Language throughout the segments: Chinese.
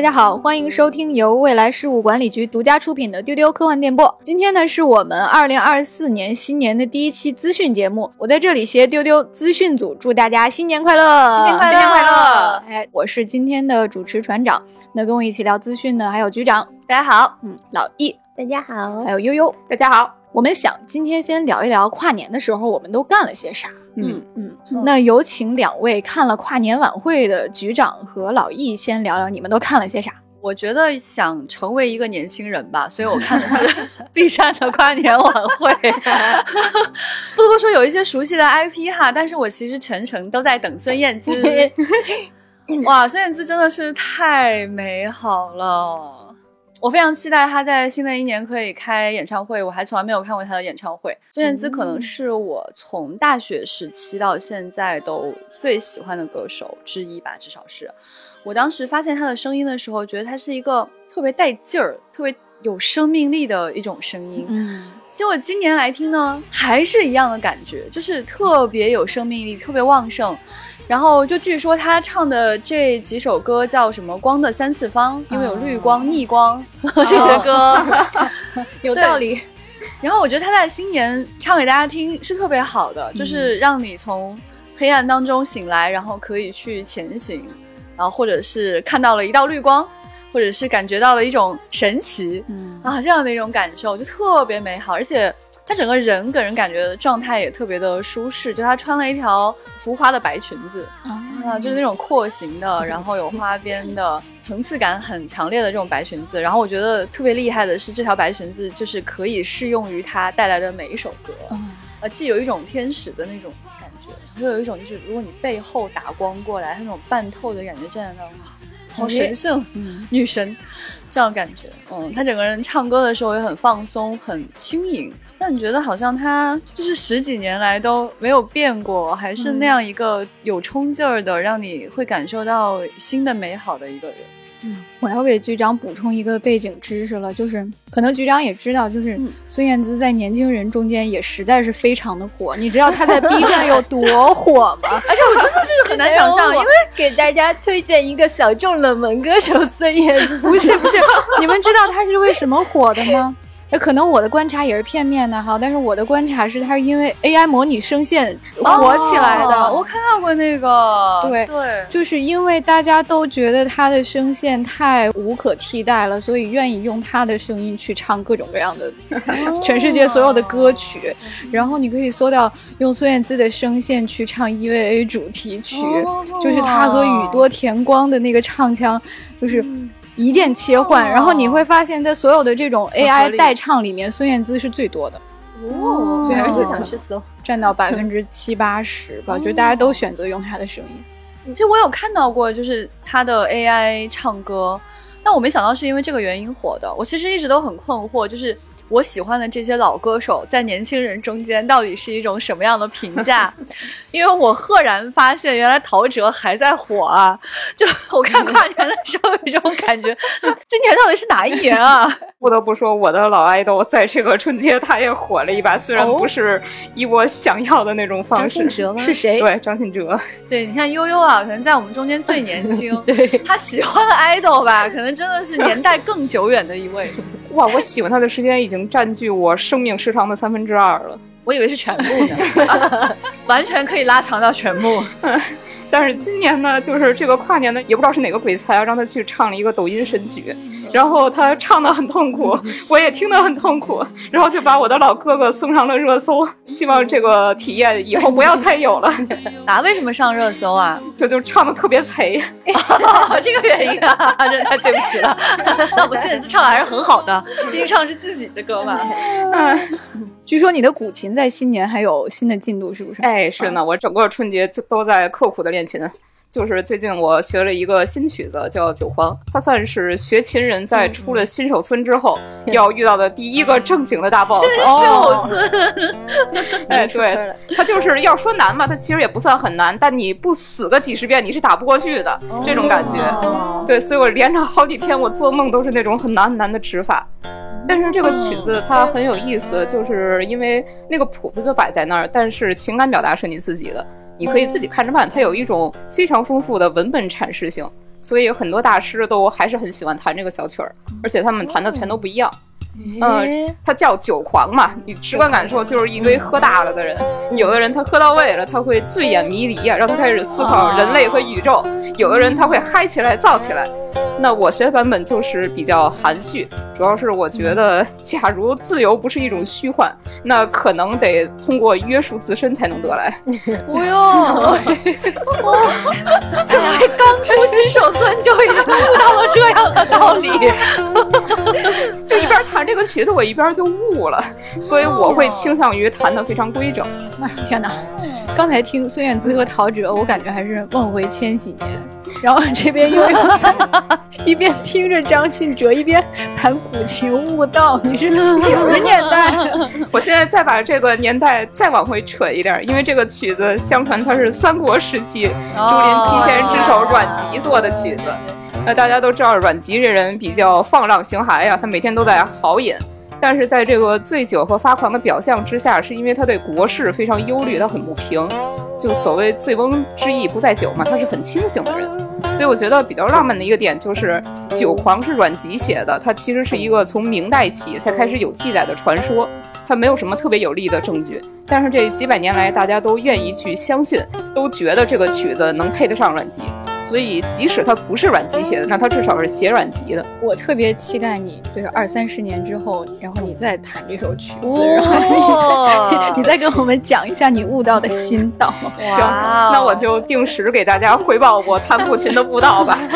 大家好，欢迎收听由未来事务管理局独家出品的丢丢科幻电波。今天呢，是我们二零二四年新年的第一期资讯节目。我在这里携丢丢资讯组祝大家新年快乐，新年快乐，新年快乐！哎，我是今天的主持船长。那跟我一起聊资讯的还有局长，大家好；嗯，老易，大家好；还有悠悠，大家好。我们想今天先聊一聊跨年的时候我们都干了些啥。嗯嗯，那有请两位看了跨年晚会的局长和老易先聊聊你们都看了些啥。我觉得想成为一个年轻人吧，所以我看的是 B 站的跨年晚会。不得不说有一些熟悉的 IP 哈，但是我其实全程都在等孙燕姿。哇，孙燕姿真的是太美好了。我非常期待他在新的一年可以开演唱会，我还从来没有看过他的演唱会。孙燕姿可能是我从大学时期到现在都最喜欢的歌手之一吧，至少是。我当时发现他的声音的时候，觉得他是一个特别带劲儿、特别有生命力的一种声音。嗯，结果今年来听呢，还是一样的感觉，就是特别有生命力，特别旺盛。然后就据说他唱的这几首歌叫什么“光的三次方”，因为有绿光、逆光 这些歌，有道理。然后我觉得他在新年唱给大家听是特别好的，就是让你从黑暗当中醒来，然后可以去前行，然后或者是看到了一道绿光，或者是感觉到了一种神奇，嗯。啊这样的一种感受就特别美好，而且。他整个人给人感觉状态也特别的舒适，就她穿了一条浮夸的白裙子啊，就是那种廓形的，然后有花边的，层次感很强烈的这种白裙子。然后我觉得特别厉害的是，这条白裙子就是可以适用于她带来的每一首歌，呃，既有一种天使的那种感觉，又有一种就是如果你背后打光过来，他那种半透的感觉，站在那哇，好神圣，女神这样感觉。嗯，他整个人唱歌的时候也很放松，很轻盈。让你觉得好像他就是十几年来都没有变过，还是那样一个有冲劲儿的，让你会感受到新的美好的一个人。嗯，我要给局长补充一个背景知识了，就是可能局长也知道，就是孙燕姿在年轻人中间也实在是非常的火。你知道她在 B 站有多火吗？而且我真的就是很难想象，因为给大家推荐一个小众冷门歌手孙燕姿。不是不是，你们知道她是为什么火的吗？那可能我的观察也是片面的哈，但是我的观察是，它是因为 AI 模拟声线火起来的。我看到过那个，对对，就是因为大家都觉得他的声线太无可替代了，所以愿意用他的声音去唱各种各样的全世界所有的歌曲。然后你可以搜到用孙燕姿的声线去唱 EVA 主题曲，就是他和宇多田光的那个唱腔，就是。一键切换，然后你会发现在所有的这种 AI 代唱里面，孙燕姿是最多的。哦，孙燕姿想去搜，占到百分之七八十吧，就大家都选择用她的声音。其实我有看到过，就是她的 AI 唱歌，但我没想到是因为这个原因火的。我其实一直都很困惑，就是。我喜欢的这些老歌手在年轻人中间到底是一种什么样的评价？因为我赫然发现，原来陶喆还在火啊！就我看跨年的时候有这种感觉，今年到底是哪一年啊？不得不说，我的老爱豆在这个春节他也火了一把，虽然不是以我想要的那种方式。张信哲吗是谁？对，张信哲。对，你看悠悠啊，可能在我们中间最年轻。对，他喜欢的爱豆吧，可能真的是年代更久远的一位。哇，我喜欢他的时间已经占据我生命时长的三分之二了。我以为是全部呢，完全可以拉长到全部。但是今年呢，就是这个跨年呢，也不知道是哪个鬼才啊，让他去唱了一个抖音神曲。然后他唱的很痛苦，我也听得很痛苦，然后就把我的老哥哥送上了热搜。希望这个体验以后不要再有了。啊，为什么上热搜啊？就就唱的特别贼，这个原因啊，真的太对不起了。那我现在唱的还是很好的，毕竟唱的是自己的歌嘛。嗯，据说你的古琴在新年还有新的进度，是不是？哎，是呢，我整个春节就都在刻苦的练琴。就是最近我学了一个新曲子，叫《九荒》，它算是学琴人在出了新手村之后要遇到的第一个正经的大 boss。新手村，哎，对，它就是要说难嘛，它其实也不算很难，但你不死个几十遍，你是打不过去的这种感觉。对，所以我连着好几天，我做梦都是那种很难很难的指法。但是这个曲子它很有意思，就是因为那个谱子就摆在那儿，但是情感表达是你自己的。你可以自己看着办，它有一种非常丰富的文本阐释性，所以有很多大师都还是很喜欢弹这个小曲儿，而且他们弹的全都不一样。嗯，它叫酒狂嘛，你直观感受就是一堆喝大了的人。有的人他喝到位了，他会醉眼迷离呀，让他开始思考人类和宇宙；有的人他会嗨起来、燥起来。那我学版本就是比较含蓄，主要是我觉得，假如自由不是一种虚幻，那可能得通过约束自身才能得来。不用，我，这还刚出新手村就已经悟到了这样的道理，就一边弹这个曲子，我一边就悟了，所以我会倾向于弹的非常规整。天哪，刚才听孙燕姿和陶喆，我感觉还是梦回千禧年。然后这边又有 一边听着张信哲，一边弹古琴悟道。你是九十年代，我现在再把这个年代再往回扯一点，因为这个曲子相传它是三国时期竹林七贤之首阮籍做的曲子。那大家都知道阮籍这人比较放浪形骸呀，他每天都在豪饮，但是在这个醉酒和发狂的表象之下，是因为他对国事非常忧虑，他很不平。就所谓醉翁之意不在酒嘛，他是很清醒的人，所以我觉得比较浪漫的一个点就是《酒狂》是阮籍写的，它其实是一个从明代起才开始有记载的传说，它没有什么特别有力的证据，但是这几百年来大家都愿意去相信，都觉得这个曲子能配得上阮籍。所以，即使它不是阮籍写的，那它至少是写阮籍的。我特别期待你，就是二三十年之后，然后你再弹这首曲子，然后你再 你再跟我们讲一下你悟道的心道。行，那我就定时给大家汇报我弹古琴的悟道吧。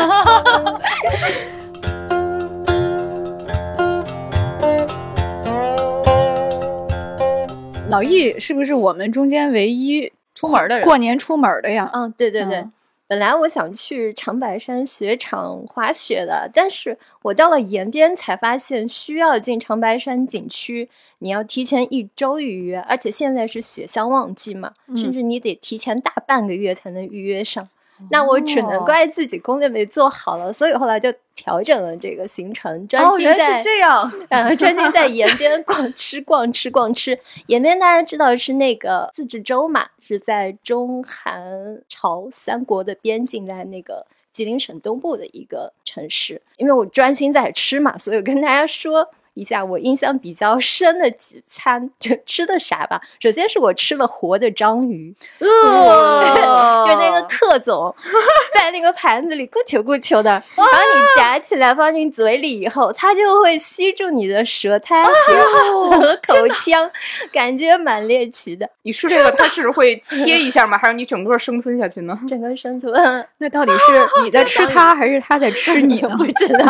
老易是不是我们中间唯一出门的人？过年出门的呀？嗯，对对对。本来我想去长白山雪场滑雪的，但是我到了延边才发现，需要进长白山景区，你要提前一周预约，而且现在是雪乡旺季嘛，甚至你得提前大半个月才能预约上。那我只能怪自己攻略没做好了，所以后来就调整了这个行程，专心在这样，呃，专心在延边逛吃逛吃逛吃。延边大家知道是那个自治州嘛，是在中韩朝三国的边境，在那个吉林省东部的一个城市。因为我专心在吃嘛，所以我跟大家说。一下我印象比较深的几餐，就吃的啥吧。首先是我吃了活的章鱼，呃，就那个克总 在那个盘子里咕球咕球的，然后你夹起来放进嘴里以后，它就会吸住你的舌苔和口腔，感觉蛮猎奇的。你吃这个，它是会切一下吗？还是你整个生吞下去呢？整个生吞。那到底是你在吃它，还是它在吃你呢？不知道，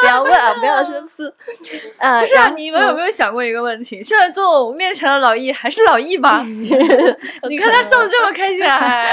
不要问啊，不要生气。呃，不是啊，你们有没有想过一个问题？现在坐我面前的老易还是老易吧？你看他笑的这么开心啊！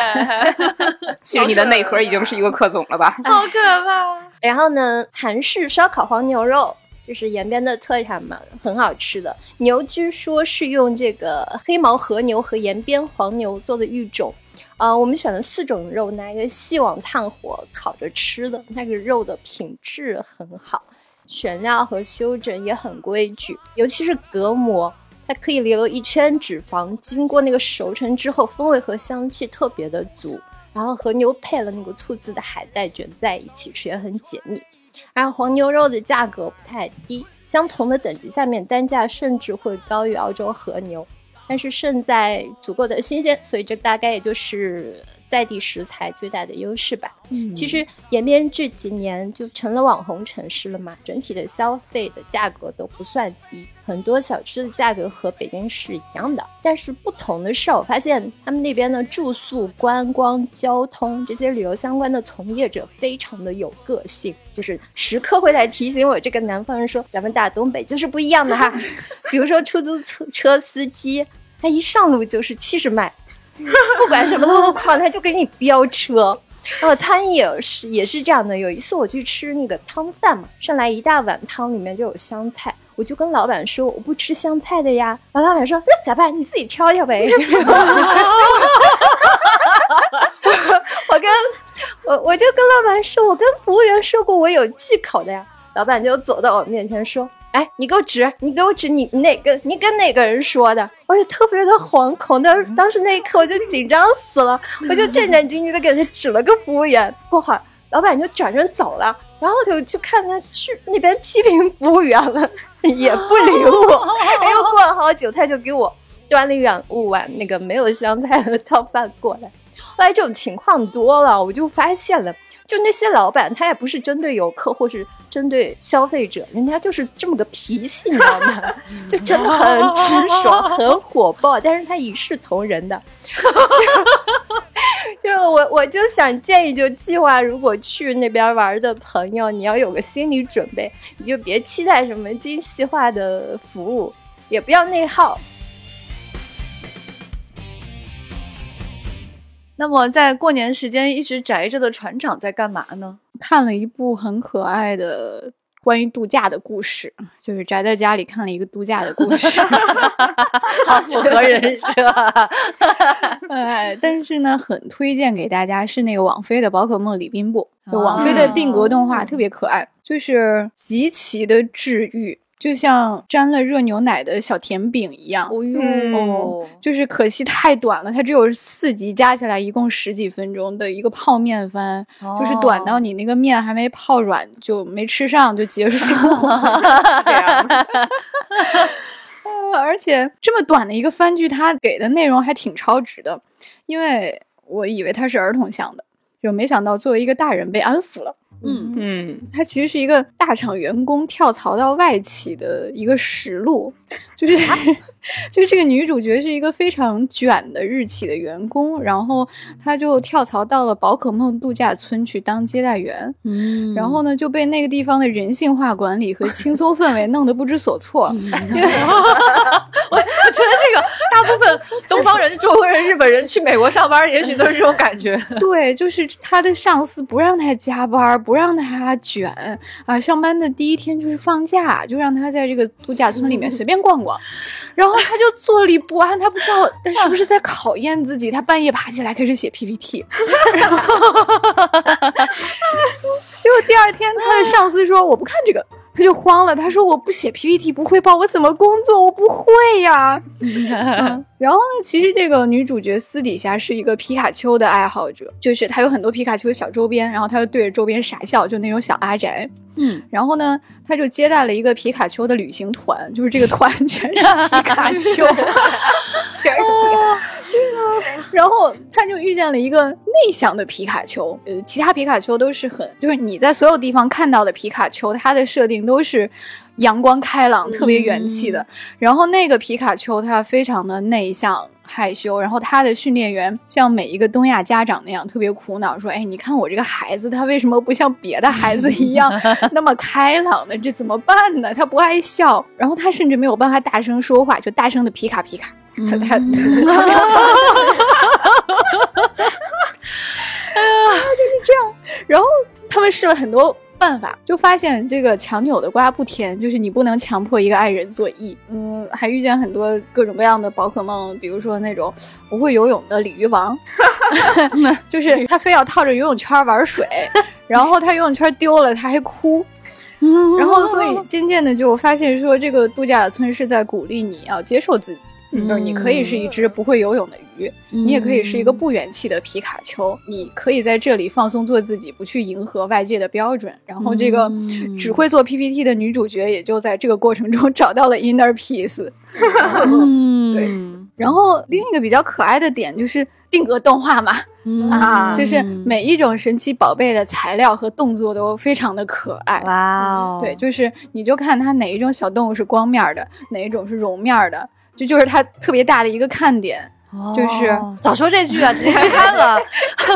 其实你的内核已经是一个克总了吧？好可怕！然后呢，韩式烧烤黄牛肉就是延边的特产嘛，很好吃的。牛据说是用这个黑毛和牛和延边黄牛做的育种。呃，我们选了四种肉，拿一个细网炭火烤着吃的，那个肉的品质很好。选料和修整也很规矩，尤其是隔膜，它可以留一圈脂肪，经过那个熟成之后，风味和香气特别的足。然后和牛配了那个醋渍的海带卷在一起吃也很解腻。然后黄牛肉的价格不太低，相同的等级下面单价甚至会高于澳洲和牛，但是胜在足够的新鲜，所以这大概也就是。在地食材最大的优势吧。嗯，其实延边这几年就成了网红城市了嘛，整体的消费的价格都不算低，很多小吃的价格和北京是一样的。但是不同的是，我发现他们那边的住宿、观光、交通这些旅游相关的从业者非常的有个性，就是时刻会来提醒我这个南方人说，咱们大东北就是不一样的哈。比如说出租车车司机，他一上路就是七十迈。不管什么路况，他就给你飙车。然后餐饮也是也是这样的。有一次我去吃那个汤饭嘛，上来一大碗汤，里面就有香菜，我就跟老板说我不吃香菜的呀。然后老板说那咋办？你自己挑挑呗。我跟我我就跟老板说，我跟服务员说过我有忌口的呀。老板就走到我面前说。哎，你给我指，你给我指，你哪个？你跟哪个人说的？我也特别的惶恐，当当时那一刻我就紧张死了，我就战战兢兢的给他指了个服务员。过会儿老板就转身走了，然后他就去看他去那边批评服务员了，也不理我。哎呦过了好久，他就给我端了一碗碗那个没有香菜的 汤饭过来。后来这种情况多了，我就发现了。就那些老板，他也不是针对游客或是针对消费者，人家就是这么个脾气，你知道吗？就真的很直爽，很火爆，但是他一视同仁的。就是我，我就想建议，就计划如果去那边玩的朋友，你要有个心理准备，你就别期待什么精细化的服务，也不要内耗。那么，在过年时间一直宅着的船长在干嘛呢？看了一部很可爱的关于度假的故事，就是宅在家里看了一个度假的故事，好符合人设。哎，但是呢，很推荐给大家是那个网飞的《宝可梦李宾布》，就网飞的定格动画，特别可爱，就是极其的治愈。就像沾了热牛奶的小甜饼一样，哦哟，就是可惜太短了，它只有四集，加起来一共十几分钟的一个泡面番，就是短到你那个面还没泡软就没吃上就结束了。而且这么短的一个番剧，它给的内容还挺超值的，因为我以为它是儿童向的，就没想到作为一个大人被安抚了。嗯。嗯，它其实是一个大厂员工跳槽到外企的一个实录，就是。就这个女主角是一个非常卷的日企的员工，然后她就跳槽到了宝可梦度假村去当接待员，嗯，然后呢就被那个地方的人性化管理和轻松氛围弄得不知所措。我我觉得这个大部分东方人、中国人、日本人去美国上班，也许都是这种感觉。对，就是他的上司不让他加班，不让他卷啊，上班的第一天就是放假，就让他在这个度假村里面随便逛逛，然后。他就坐立不安，他不知道他 是不是在考验自己。他半夜爬起来开始写 PPT，结果第二天他的上司说：“我不看这个。”他就慌了，他说：“我不写 PPT 不汇报，我怎么工作？我不会呀。” 然后呢，其实这个女主角私底下是一个皮卡丘的爱好者，就是她有很多皮卡丘的小周边，然后她就对着周边傻笑，就那种小阿宅。嗯，然后呢，她就接待了一个皮卡丘的旅行团，就是这个团 全是皮卡丘。天啊！然后她就遇见了一个内向的皮卡丘，呃，其他皮卡丘都是很，就是你在所有地方看到的皮卡丘，它的设定都是阳光开朗、特别元气的。然后那个皮卡丘它非常的内向害羞，然后他的训练员像每一个东亚家长那样特别苦恼，说：“哎，你看我这个孩子，他为什么不像别的孩子一样 那么开朗呢？这怎么办呢？他不爱笑，然后他甚至没有办法大声说话，就大声的皮卡皮卡。”他他，哎 呀，就是这样。然后他们试了很多办法，就发现这个强扭的瓜不甜，就是你不能强迫一个爱人做 E。嗯，还遇见很多各种各样的宝可梦，比如说那种不会游泳的鲤鱼王，就是他非要套着游泳圈玩水，然后他游泳圈丢了他还哭。然后所以渐渐的就发现说，这个度假村是在鼓励你要接受自己。就是你可以是一只不会游泳的鱼，你也可以是一个不元气的皮卡丘，你可以在这里放松做自己，不去迎合外界的标准。然后这个只会做 PPT 的女主角也就在这个过程中 找到了 inner peace。嗯，对。然后另一个比较可爱的点就是定格动画嘛，啊，就是每一种神奇宝贝的材料和动作都非常的可爱。哇哦，对，就是你就看它哪一种小动物是光面的，哪一种是绒面的。这就是它特别大的一个看点，就是早说这句啊，直接看了。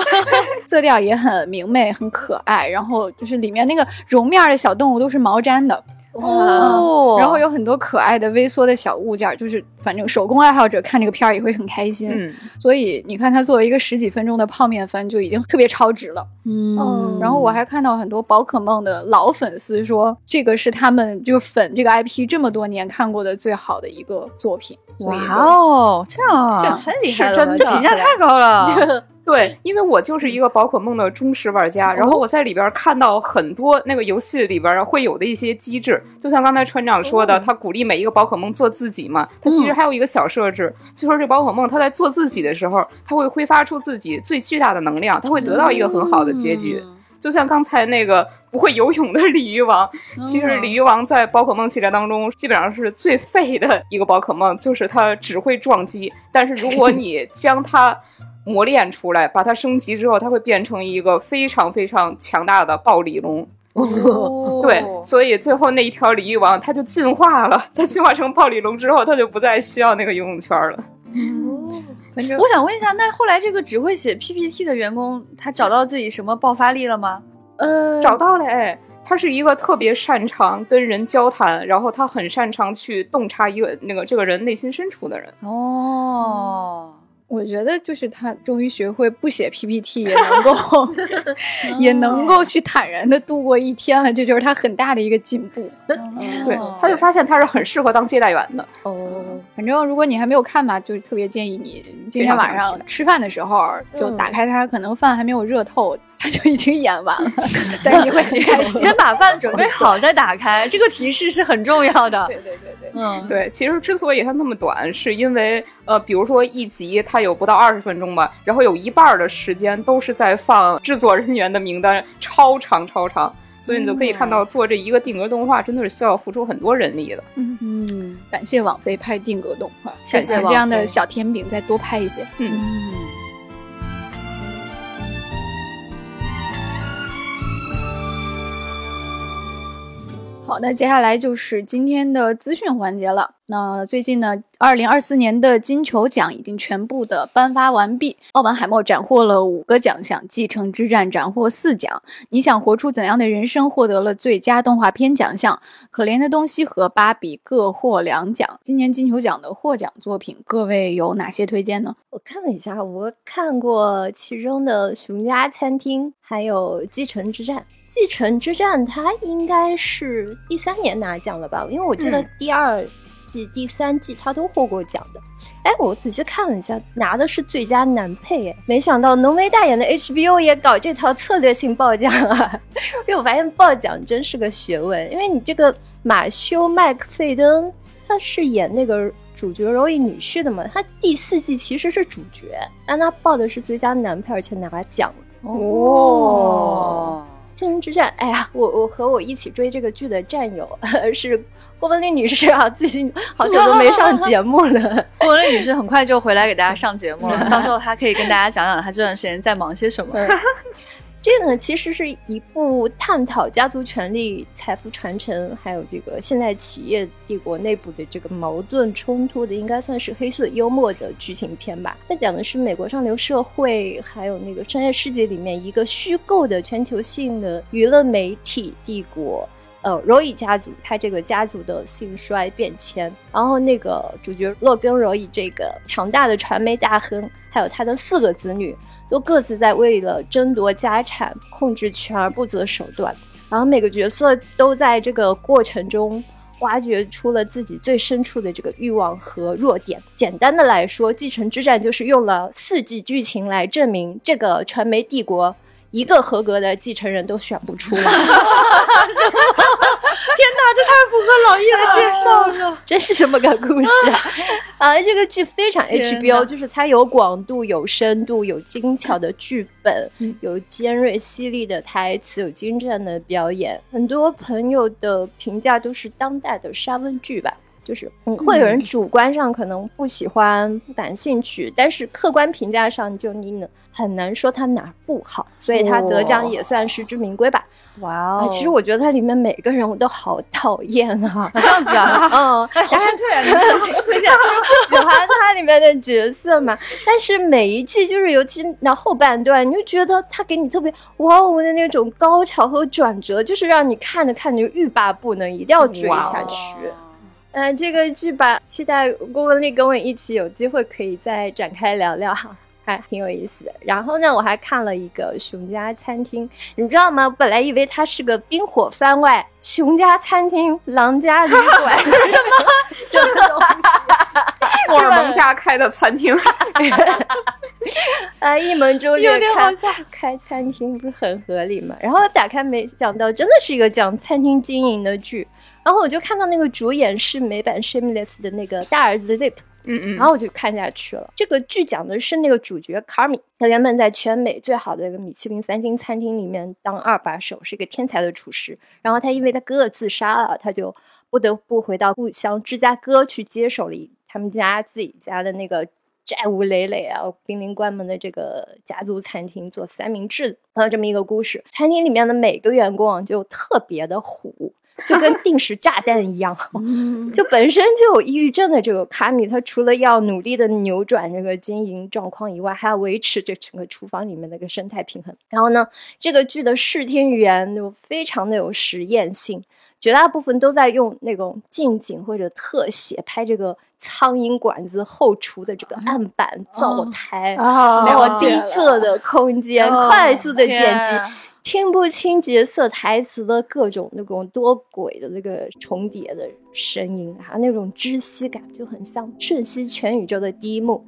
色调也很明媚，很可爱。然后就是里面那个绒面的小动物都是毛毡的。哦，然后有很多可爱的微缩的小物件，就是反正手工爱好者看这个片儿也会很开心。嗯，所以你看，它作为一个十几分钟的泡面番，就已经特别超值了。嗯，然后我还看到很多宝可梦的老粉丝说，这个是他们就粉这个 IP 这么多年看过的最好的一个作品。哇哦，这样 这很厉害，是真，这评价太高了。对，因为我就是一个宝可梦的忠实玩家，然后我在里边看到很多那个游戏里边会有的一些机制，就像刚才船长说的，他鼓励每一个宝可梦做自己嘛。他其实还有一个小设置，就说这宝可梦它在做自己的时候，它会挥发出自己最巨大的能量，它会得到一个很好的结局。就像刚才那个不会游泳的鲤鱼王，其实鲤鱼王在宝可梦系列当中基本上是最废的一个宝可梦，就是它只会撞击。但是如果 你将它磨练出来，把它升级之后，它会变成一个非常非常强大的暴鲤龙。对，所以最后那一条鲤鱼王它就进化了，它进化成暴鲤龙之后，它就不再需要那个游泳圈了。我想问一下，那后来这个只会写 PPT 的员工，他找到自己什么爆发力了吗？呃，找到了，哎，他是一个特别擅长跟人交谈，然后他很擅长去洞察一个那个这个人内心深处的人。哦。我觉得就是他终于学会不写 PPT 也能够，也能够去坦然的度过一天了，这就是他很大的一个进步。对，他就发现他是很适合当接待员的。哦，反正如果你还没有看吧，就特别建议你今天晚上吃饭的时候就打开它，可能饭还没有热透。他就已经演完了，但你会 先把饭准备好再打开，这个提示是很重要的。对对对对，嗯，对。其实之所以它那么短，是因为呃，比如说一集它有不到二十分钟吧，然后有一半的时间都是在放制作人员的名单，超长超长，所以你就可以看到做这一个定格动画真的是需要付出很多人力的。嗯嗯，感谢网飞拍定格动画，谢谢这样的小甜饼再多拍一些。嗯嗯。好，那接下来就是今天的资讯环节了。那最近呢，二零二四年的金球奖已经全部的颁发完毕。奥本海默斩获了五个奖项，继承之战斩获四奖。你想活出怎样的人生获得了最佳动画片奖项。可怜的东西和芭比各获两奖。今年金球奖的获奖作品，各位有哪些推荐呢？我看了一下，我看过其中的《熊家餐厅》，还有《继承之战》。《继承之战》他应该是第三年拿奖了吧？因为我记得第二季、第三季他都获过奖的。哎，我仔细看了一下，拿的是最佳男配。哎，没想到浓眉大眼的 HBO 也搞这套策略性报奖啊！因为我发现报奖真是个学问。因为你这个马修麦克费登，他是演那个主角柔伊女婿的嘛？他第四季其实是主角，但他报的是最佳男配，而且拿奖了。哦。《星人之战》，哎呀，我我和我一起追这个剧的战友是郭文丽女士啊，最近 好久都没上节目了。郭文丽女士很快就回来给大家上节目了，到时候她可以跟大家讲讲她这段时间在忙些什么。这个呢，其实是一部探讨家族权力、财富传承，还有这个现代企业帝国内部的这个矛盾冲突的，应该算是黑色幽默的剧情片吧。它讲的是美国上流社会，还有那个商业世界里面一个虚构的全球性的娱乐媒体帝国。呃，柔伊家族，他这个家族的兴衰变迁，然后那个主角洛根·柔伊这个强大的传媒大亨，还有他的四个子女。都各自在为了争夺家产、控制权而不择手段，然后每个角色都在这个过程中挖掘出了自己最深处的这个欲望和弱点。简单的来说，《继承之战》就是用了四季剧情来证明这个传媒帝国。一个合格的继承人都选不出来，天哪，这太符合老易的介绍了，真是这么个故事啊！啊这个剧非常 HBO，就是它有广度、有深度、有精巧的剧本、有尖锐犀利的台词、有精湛的表演。很多朋友的评价都是当代的沙翁剧吧。就是会有人主观上可能不喜欢、不感兴趣，但是客观评价上就你能很难说它哪不好，所以它得奖也算实至名归吧。哇哦！其实我觉得它里面每个人我都好讨厌啊，这样子啊，嗯，好劝退啊，你这个推荐 喜欢它里面的角色嘛。但是每一季就是尤其那后半段，你就觉得他给你特别哇哦的那种高潮和转折，就是让你看着看着就欲罢不能，一定要追下去。嗯，这个剧吧，期待郭文丽跟我一起有机会可以再展开聊聊哈，还挺有意思的。然后呢，我还看了一个《熊家餐厅》，你知道吗？本来以为它是个冰火番外，《熊家餐厅》《狼家旅馆》什么 什么东西？沃尔蒙家开的餐厅，啊，一门中月开开餐厅不是很合理吗？然后打开，没想到真的是一个讲餐厅经营的剧。然后我就看到那个主演是美版《Shameless》的那个大儿子 Lip，嗯嗯，然后我就看下去了。这个剧讲的是那个主角卡米，他原本在全美最好的一个米其林三星餐厅里面当二把手，是一个天才的厨师。然后他因为他哥哥自杀了，他就不得不回到故乡芝加哥去接手了他们家自己家的那个债务累累啊、濒临关门的这个家族餐厅做三明治，还有这么一个故事。餐厅里面的每个员工就特别的虎。就跟定时炸弹一样，就本身就有抑郁症的这个卡米，他除了要努力的扭转这个经营状况以外，还要维持这整个厨房里面的一个生态平衡。然后呢，这个剧的视听语言就非常的有实验性，绝大部分都在用那种近景或者特写拍这个苍蝇馆子后厨的这个案板灶台，没有逼仄的空间，快速的剪辑。听不清角色台词的各种那种多轨的那个重叠的声音，还有那种窒息感，就很像《瞬息全宇宙》的第一幕，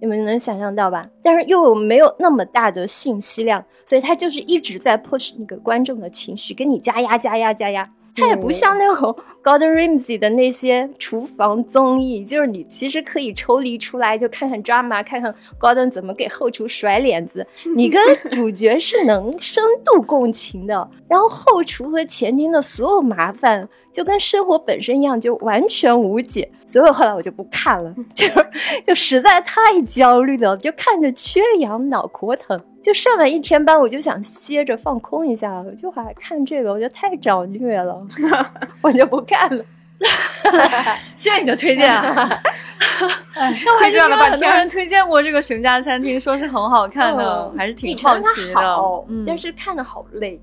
你们能想象到吧？但是又没有那么大的信息量，所以他就是一直在 push 那个观众的情绪，给你加压、加压、加压。它也不像那种 Gordon Ramsay 的那些厨房综艺，就是你其实可以抽离出来，就看看 drama，看看 Gordon 怎么给后厨甩脸子。你跟主角是能深度共情的，然后后厨和前厅的所有麻烦。就跟生活本身一样，就完全无解。所以后来我就不看了，就就实在太焦虑了，就看着缺氧，脑壳疼。就上完一天班，我就想歇着放空一下，我就还看这个，我觉得太找虐了，我就不看了。谢谢你的推荐啊！那我还是听很多人推荐过这个《熊家餐厅》，说是很好看的，还是挺好奇的。但是看着好累。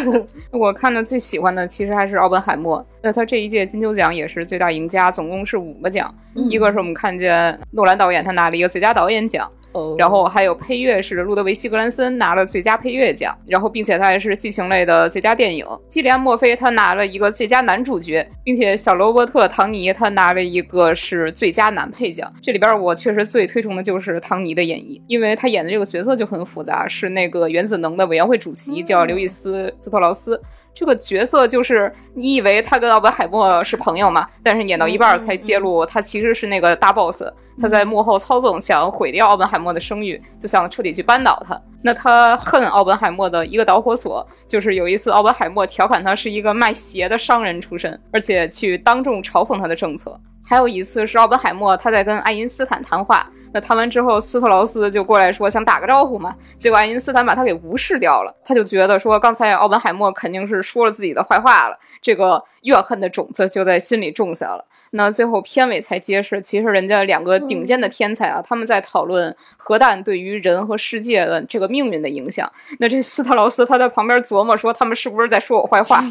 我看的最喜欢的其实还是奥本海默。那他这一届金球奖也是最大赢家，总共是五个奖。一个是我们看见诺兰导演他拿了一个最佳导演奖。然后还有配乐是路德维希·格兰森拿了最佳配乐奖，然后并且他还是剧情类的最佳电影。基里安·墨菲他拿了一个最佳男主角，并且小罗伯特·唐尼他拿了一个是最佳男配奖。这里边我确实最推崇的就是唐尼的演绎，因为他演的这个角色就很复杂，是那个原子能的委员会主席，叫刘易斯·斯特劳斯。这个角色就是你以为他跟奥本海默是朋友嘛？但是演到一半才揭露他其实是那个大 boss，他在幕后操纵，想毁掉奥本海默的声誉，就想彻底去扳倒他。那他恨奥本海默的一个导火索，就是有一次奥本海默调侃他是一个卖鞋的商人出身，而且去当众嘲讽他的政策。还有一次是奥本海默他在跟爱因斯坦谈话。那谈完之后，斯特劳斯就过来说想打个招呼嘛，结果爱因斯坦把他给无视掉了。他就觉得说刚才奥本海默肯定是说了自己的坏话了，这个怨恨的种子就在心里种下了。那最后片尾才揭示，其实人家两个顶尖的天才啊，他们在讨论核弹对于人和世界的这个命运的影响。那这斯特劳斯他在旁边琢磨说，他们是不是在说我坏话？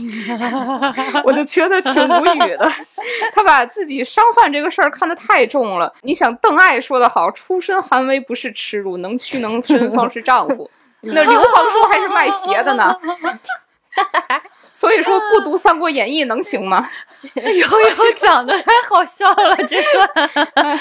我就觉得挺无语的。他把自己伤患这个事儿看得太重了。你想，邓艾说的好，出身寒微不是耻辱，能屈能伸方是丈夫。那刘皇叔还是卖鞋的呢。所以说不读《三国演义》能行吗？悠悠讲的太好笑了，这段，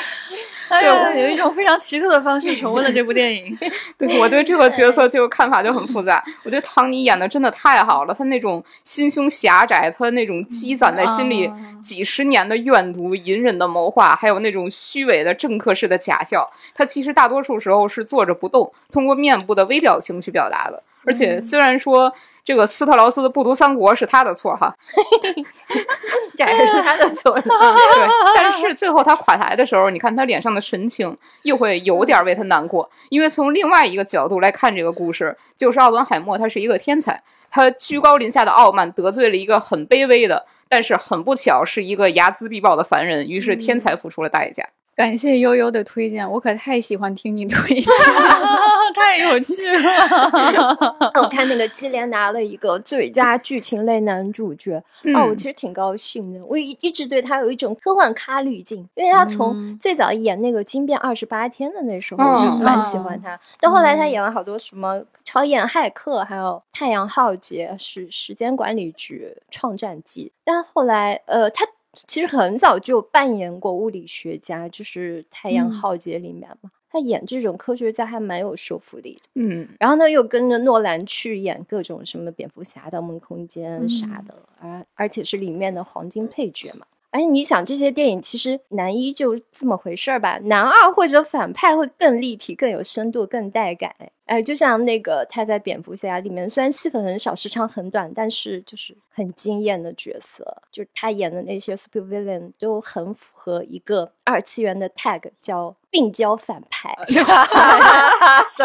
哎呀，有一种非常奇特的方式 重温了这部电影。对我对这个角色就看法就很复杂。我觉得唐尼演的真的太好了，他那种心胸狭窄，他那种积攒在心里几十年的怨毒、隐忍的谋划，还有那种虚伪的政客式的假笑，他其实大多数时候是坐着不动，通过面部的微表情去表达的。而且虽然说。这个斯特劳斯不读三国是他的错哈，这是他的错。对，但是最后他垮台的时候，你看他脸上的神情，又会有点为他难过。因为从另外一个角度来看这个故事，就是奥本海默他是一个天才，他居高临下的傲慢得罪了一个很卑微的，但是很不巧是一个睚眦必报的凡人，于是天才付出了代价。感谢悠悠的推荐，我可太喜欢听你推荐，太有趣了。我看那个基连拿了一个最佳剧情类男主角，哦，我其实挺高兴的。我一一直对他有一种科幻咖滤镜，因为他从最早演那个《惊变二十八天》的那时候我就蛮喜欢他，到后来他演了好多什么《超演骇客》，还有《太阳浩劫》、《时时间管理局》、《创战记》，但后来呃他。其实很早就扮演过物理学家，就是《太阳浩劫》里面嘛，他演这种科学家还蛮有说服力的。嗯，然后呢，又跟着诺兰去演各种什么蝙蝠侠、盗梦空间啥的，而而且是里面的黄金配角嘛。而且你想，这些电影其实男一就这么回事儿吧，男二或者反派会更立体、更有深度、更带感。哎，就像那个他在蝙蝠侠里面，虽然戏份很少，时长很短，但是就是很惊艳的角色。就是他演的那些 super villain 都很符合一个二次元的 tag，叫病娇反派，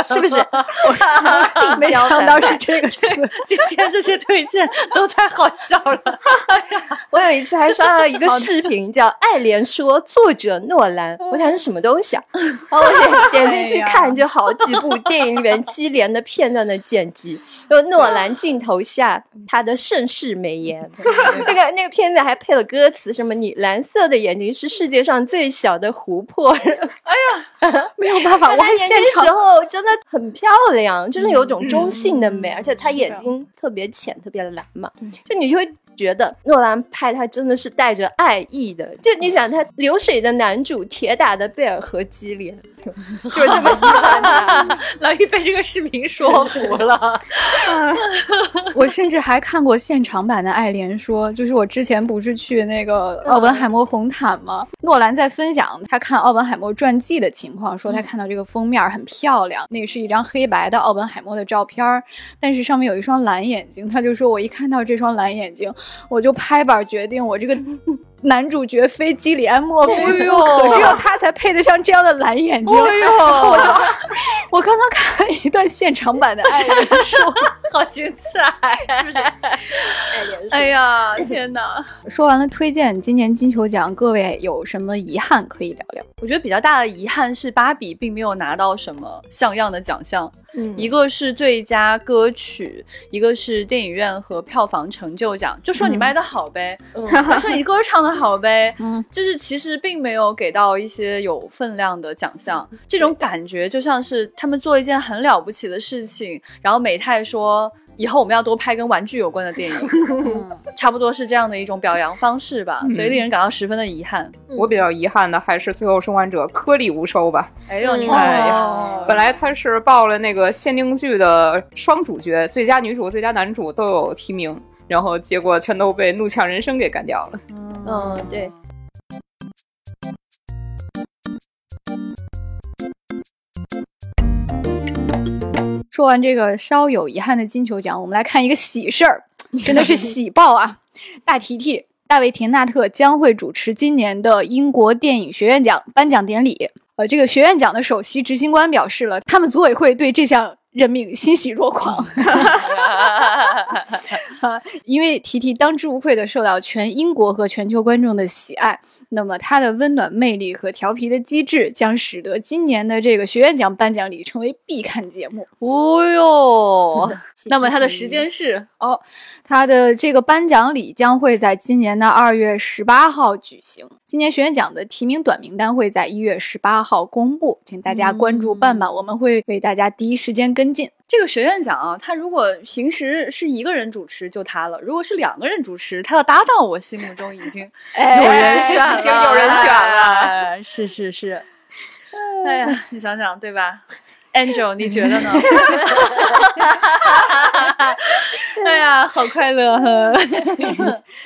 是不是？没想到是这个词。今天这些推荐都太好笑了。我有一次还刷到一个视频，叫《爱莲说》，作者诺兰。我想是什么东西啊？然后我点点进去看，就好几部电影里面。激连的片段的剪辑，就诺兰镜头下他的盛世美颜，那个那个片子还配了歌词，什么你蓝色的眼睛是世界上最小的湖泊。哎呀，没有办法，我年轻时候真的很漂亮，就是有种中性的美，而且他眼睛特别浅，特别蓝嘛，就你就会。觉得诺兰拍他真的是带着爱意的，就你想他流水的男主，铁打的贝尔和基连，就是这么喜欢他。老易被这个视频说服了。我甚至还看过现场版的《爱莲说》，就是我之前不是去那个奥本海默红毯吗？诺兰在分享他看奥本海默传记的情况，说他看到这个封面很漂亮，那个是一张黑白的奥本海默的照片但是上面有一双蓝眼睛，他就说我一看到这双蓝眼睛。我就拍板决定，我这个男主角非基里安·莫菲不可，只有他才配得上这样的蓝眼睛。哎呦，我就我刚刚看了一段现场版的《爱莲说 》，好精彩，是不是？哎呀，天哪！说完了推荐，今年金球奖各位有什么遗憾可以聊聊？我觉得比较大的遗憾是芭比并没有拿到什么像样的奖项。一个是最佳歌曲，一个是电影院和票房成就奖，就说你卖的好呗，说你歌唱的好呗，嗯，就是其实并没有给到一些有分量的奖项，这种感觉就像是他们做一件很了不起的事情，然后美泰说。以后我们要多拍跟玩具有关的电影，差不多是这样的一种表扬方式吧，所以令人感到十分的遗憾。我比较遗憾的还是《最后生还者》颗粒无收吧。哎呦，你看，本来他是报了那个限定剧的双主角，最佳女主、最佳男主都有提名，然后结果全都被《怒呛人生》给干掉了。嗯，对。说完这个稍有遗憾的金球奖，我们来看一个喜事儿，真的是喜报啊！大提提大卫田纳特将会主持今年的英国电影学院奖颁奖典礼。呃，这个学院奖的首席执行官表示了，他们组委会对这项任命欣喜若狂，因为提提当之无愧的受到全英国和全球观众的喜爱。那么，他的温暖魅力和调皮的机智将使得今年的这个学院奖颁奖礼成为必看节目。哦哟，那么他的时间是哦，他的这个颁奖礼将会在今年的二月十八号举行。今年学院奖的提名短名单会在一月十八号公布，请大家关注伴伴，我们会为大家第一时间跟进。这个学院奖啊，他如果平时是一个人主持就他了，如果是两个人主持，他的搭档我心目中已经 有人选了，已经有人选了，是是是。哎呀，你想想对吧？Angel，你觉得呢？哎呀，好快乐，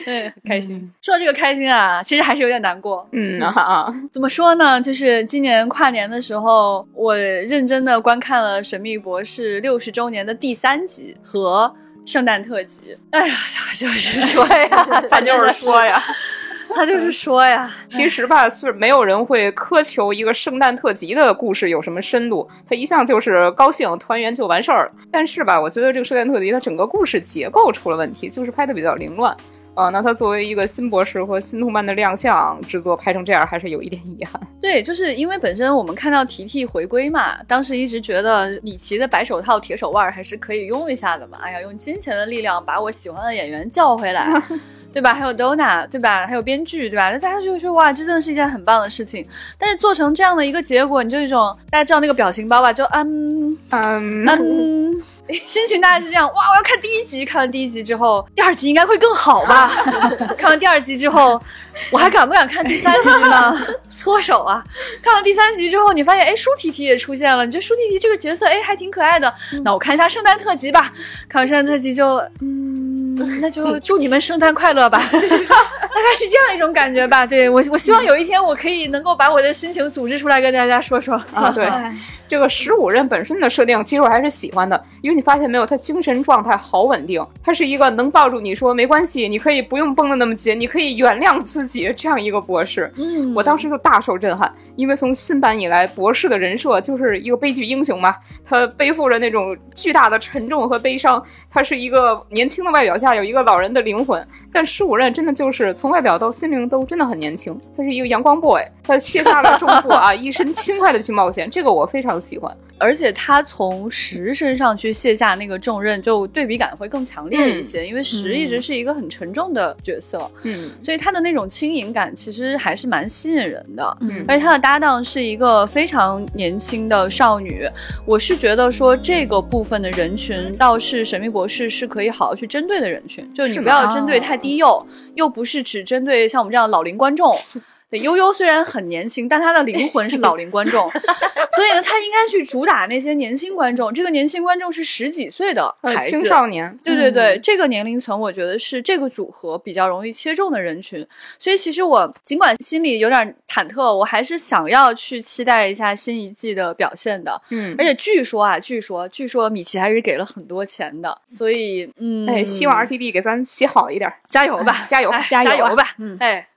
对，开心。说到这个开心啊，其实还是有点难过。嗯啊，怎么说呢？就是今年跨年的时候，我认真的观看了《神秘博士》六十周年的第三集和圣诞特辑。哎呀，就是说呀，咱就是说呀。他就是说呀，其实吧，是没有人会苛求一个圣诞特辑的故事有什么深度，他一向就是高兴团圆就完事儿了。但是吧，我觉得这个圣诞特辑它整个故事结构出了问题，就是拍的比较凌乱啊。那他作为一个新博士和新动漫的亮相制作拍成这样，还是有一点遗憾。对，就是因为本身我们看到提提回归嘛，当时一直觉得米奇的白手套、铁手腕还是可以用一下的嘛。哎呀，用金钱的力量把我喜欢的演员叫回来。对吧？还有 Donna，对吧？还有编剧，对吧？那大家就会说，哇，这真的是一件很棒的事情。但是做成这样的一个结果，你就一种大家知道那个表情包吧？就嗯嗯嗯，心情大概是这样。哇，我要看第一集，看完第一集之后，第二集应该会更好吧？看完第二集之后，我还敢不敢看第三集呢？搓手啊！看完第三集之后，你发现，哎，舒提提也出现了。你觉得舒提提这个角色，哎，还挺可爱的。那我看一下圣诞特辑吧。看完圣诞特辑就，嗯。那就 祝你们圣诞快乐吧！大概是这样一种感觉吧。对我，我希望有一天我可以能够把我的心情组织出来跟大家说说啊。对。这个十五任本身的设定，其实我还是喜欢的，因为你发现没有，他精神状态好稳定，他是一个能抱住你说没关系，你可以不用绷得那么紧，你可以原谅自己这样一个博士。嗯，我当时就大受震撼，因为从新版以来，博士的人设就是一个悲剧英雄嘛，他背负着那种巨大的沉重和悲伤，他是一个年轻的外表下有一个老人的灵魂，但十五任真的就是从外表到心灵都真的很年轻，他是一个阳光 boy，他卸下了重负啊，一身轻快的去冒险，这个我非常。喜欢，而且他从十身上去卸下那个重任，就对比感会更强烈一些。因为十一直是一个很沉重的角色，嗯，所以他的那种轻盈感其实还是蛮吸引人的。嗯，而且他的搭档是一个非常年轻的少女，我是觉得说这个部分的人群倒是神秘博士是可以好好去针对的人群，就你不要针对太低幼，又不是只针对像我们这样的老龄观众。对悠悠虽然很年轻，但他的灵魂是老 龄观众，所以呢，他应该去主打那些年轻观众。这个年轻观众是十几岁的孩子，青少年。对对对，这个年龄层，我觉得是这个组合比较容易切中的人群。所以其实我尽管心里有点忐忑，我还是想要去期待一下新一季的表现的。嗯，而且据说啊，据说据说米奇还是给了很多钱的，所以嗯，哎，希望 RTD 给咱写好一点，加油吧，加油，加油吧，嗯，哎。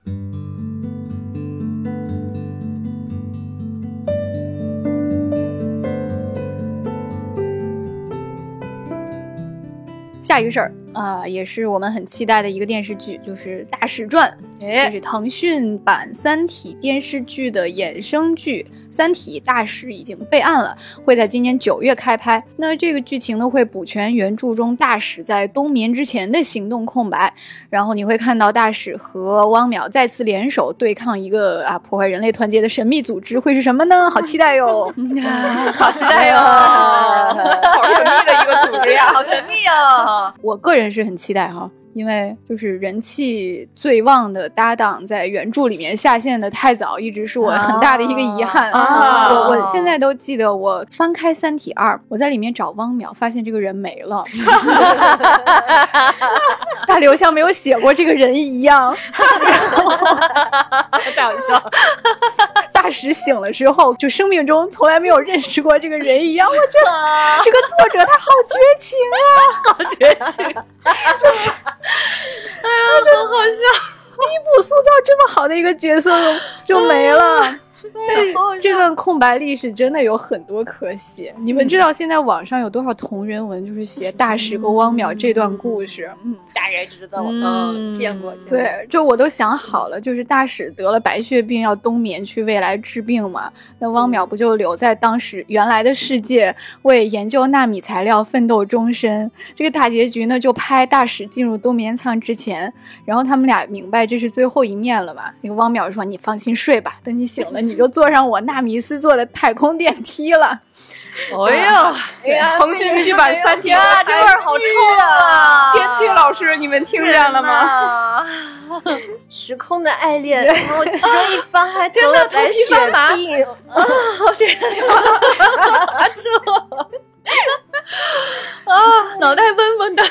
下一个事儿啊，也是我们很期待的一个电视剧，就是《大使传》，这是腾讯版《三体》电视剧的衍生剧。《三体》大使已经备案了，会在今年九月开拍。那这个剧情呢，会补全原著中大使在冬眠之前的行动空白，然后你会看到大使和汪淼再次联手对抗一个啊破坏人类团结的神秘组织，会是什么呢？好期待哟！好期待哟！好神秘的一个组织呀，好神秘哦！我个人是很期待哈。因为就是人气最旺的搭档在原著里面下线的太早，一直是我很大的一个遗憾。我我现在都记得，我翻开《三体二》，我在里面找汪淼，发现这个人没了，大刘像没有写过这个人一样。太好笑！大使醒了之后，就生命中从来没有认识过这个人一样。我觉得这个作者他好绝情啊，好绝情，就是。哎呀，真好笑！第一部塑造这么好的一个角色就没了。但是这段空白历史真的有很多可写。你们知道现在网上有多少同人文，就是写大使和汪淼这段故事？嗯，大概知道，嗯，见过。对，就我都想好了，就是大使得了白血病要冬眠去未来治病嘛，那汪淼不就留在当时原来的世界为研究纳米材料奋斗终身？这个大结局呢，就拍大使进入冬眠舱之前，然后他们俩明白这是最后一面了嘛？那个汪淼说：“你放心睡吧，等你醒了你。”就坐上我纳米斯做的太空电梯了。哎呀，腾讯剧版《三体》啊，这味儿好臭啊！天气老师，你们听见了吗？时空的爱恋，我其中一方还 得了白血病。啊，天哪！这。啊，脑袋嗡嗡的。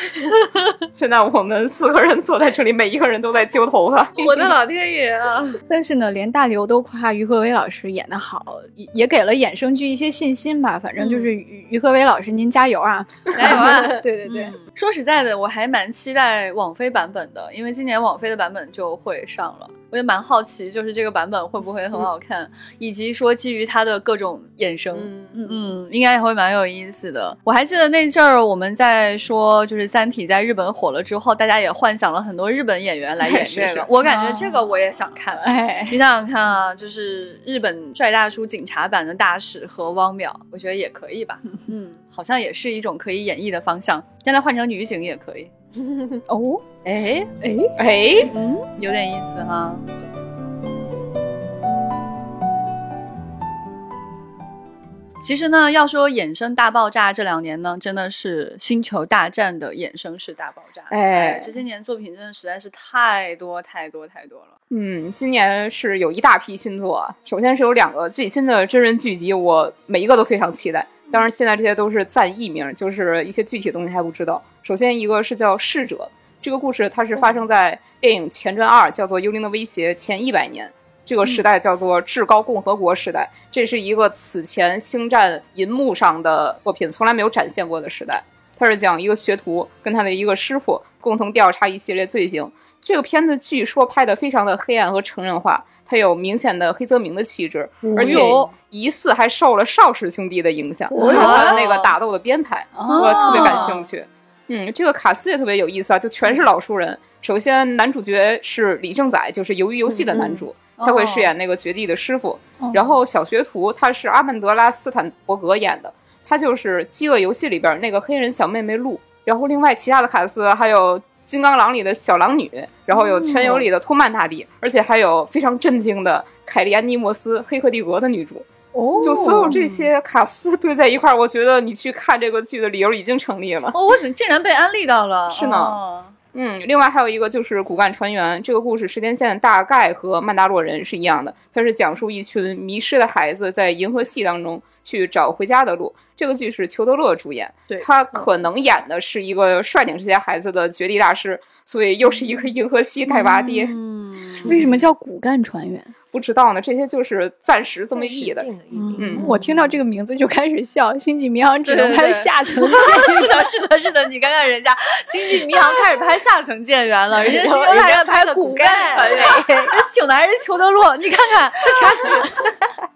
现在我们四个人坐在这里，每一个人都在揪头发。我的老天爷啊！但是呢，连大刘都夸于和伟老师演的好，也也给了衍生剧一些信心吧。反正就是于于和伟老师，您加油啊！加油啊！对对对，说实在的，我还蛮期待网飞版本的，因为今年网飞的版本就会上了。我也蛮好奇，就是这个版本会不会很好看，以及说基于它的各种衍生，嗯嗯，应该也会蛮有意思的。我还记得那阵儿我们在说，就是《三体》在日本火了之后，大家也幻想了很多日本演员来演这个。我感觉这个我也想看。哎，你想想看啊，就是日本帅大叔警察版的大使和汪淼，我觉得也可以吧。嗯，好像也是一种可以演绎的方向。将来换成女警也可以。哦，哎哎哎，嗯，有点意思哈。其实呢，要说衍生大爆炸，这两年呢，真的是星球大战的衍生式大爆炸。哎，这些年作品真的实在是太多太多太多了。嗯，今年是有一大批新作，首先是有两个最新的真人剧集，我每一个都非常期待。当然，现在这些都是暂译名，就是一些具体的东西还不知道。首先一个是叫《逝者》，这个故事它是发生在电影前传二，叫做《幽灵的威胁》前一百年。这个时代叫做至高共和国时代，这是一个此前星战银幕上的作品从来没有展现过的时代。它是讲一个学徒跟他的一个师傅共同调查一系列罪行。这个片子据说拍的非常的黑暗和成人化，它有明显的黑泽明的气质，而且疑似还受了邵氏兄弟的影响，就是他的那个打斗的编排，我特别感兴趣。嗯，这个卡斯也特别有意思啊，就全是老熟人。首先，男主角是李正宰，就是《鱿鱼游戏》的男主。他会饰演那个绝地的师傅，然后小学徒他是阿曼德拉斯坦伯格演的，他就是《饥饿游戏》里边那个黑人小妹妹露。然后另外其他的卡斯还有《金刚狼》里的小狼女，然后有《全游》里的托曼大帝，而且还有非常震惊的凯莉安妮莫斯，《黑客帝国》的女主。哦，就所有这些卡斯堆在一块儿，我觉得你去看这个剧的理由已经成立了。哦，我竟然被安利到了。是呢。嗯，另外还有一个就是骨干船员，这个故事时间线大概和《曼达洛人》是一样的，它是讲述一群迷失的孩子在银河系当中去找回家的路。这个剧是裘德勒主演，对他可能演的是一个率领这些孩子的绝地大师，所以又是一个银河系带娃爹。嗯，为什么叫骨干船员？不知道呢，这些就是暂时这么译的。嗯，我听到这个名字就开始笑，《星际迷航》只能拍下 层 舰员。是的，是的，是的，你看看人家《星际迷航》开始拍下层舰员了，人家《星球大战》拍骨干船员，人请的还是裘德洛，你看看这差距。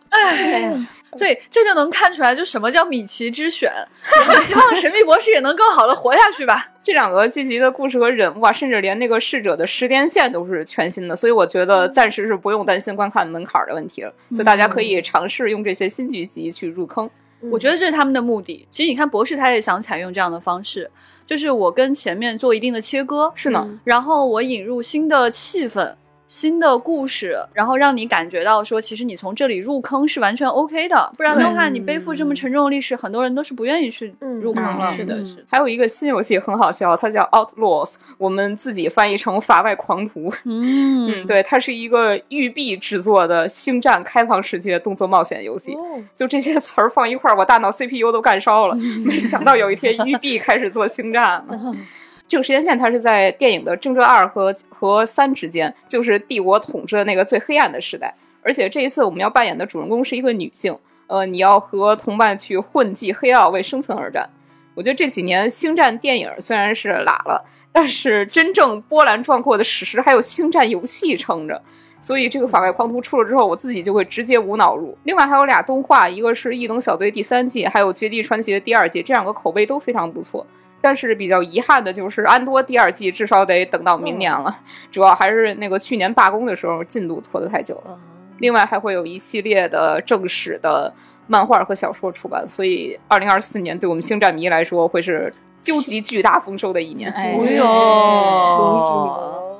哎。所以这就能看出来，就什么叫米奇之选。我希望神秘博士也能更好的活下去吧。这两个剧集的故事和人物啊，甚至连那个逝者的时间线都是全新的，所以我觉得暂时是不用担心观看门槛的问题了。就大家可以尝试用这些新剧集去入坑。我觉得这是他们的目的。其实你看，博士他也想采用这样的方式，就是我跟前面做一定的切割，是呢，然后我引入新的气氛。新的故事，然后让你感觉到说，其实你从这里入坑是完全 OK 的，不然的话，你背负这么沉重的历史，很多人都是不愿意去入坑了。是的，是的。还有一个新游戏很好笑，它叫 Outlaws，我们自己翻译成法外狂徒。嗯，对，它是一个育碧制作的星战开放世界动作冒险游戏。就这些词儿放一块儿，我大脑 CPU 都干烧了。没想到有一天育碧开始做星战了。这个时间线它是在电影的正传二和和三之间，就是帝国统治的那个最黑暗的时代。而且这一次我们要扮演的主人公是一个女性，呃，你要和同伴去混迹黑暗为生存而战。我觉得这几年星战电影虽然是拉了，但是真正波澜壮阔的史诗还有星战游戏撑着。所以这个法外狂徒出了之后，我自己就会直接无脑入。另外还有俩动画，一个是《异能小队》第三季，还有《绝地传奇》的第二季，这两个口碑都非常不错。但是比较遗憾的就是安多第二季至少得等到明年了，主要还是那个去年罢工的时候进度拖得太久了。另外还会有一系列的正史的漫画和小说出版，所以二零二四年对我们星战迷来说会是究极巨大丰收的一年。哎呦，恭喜你！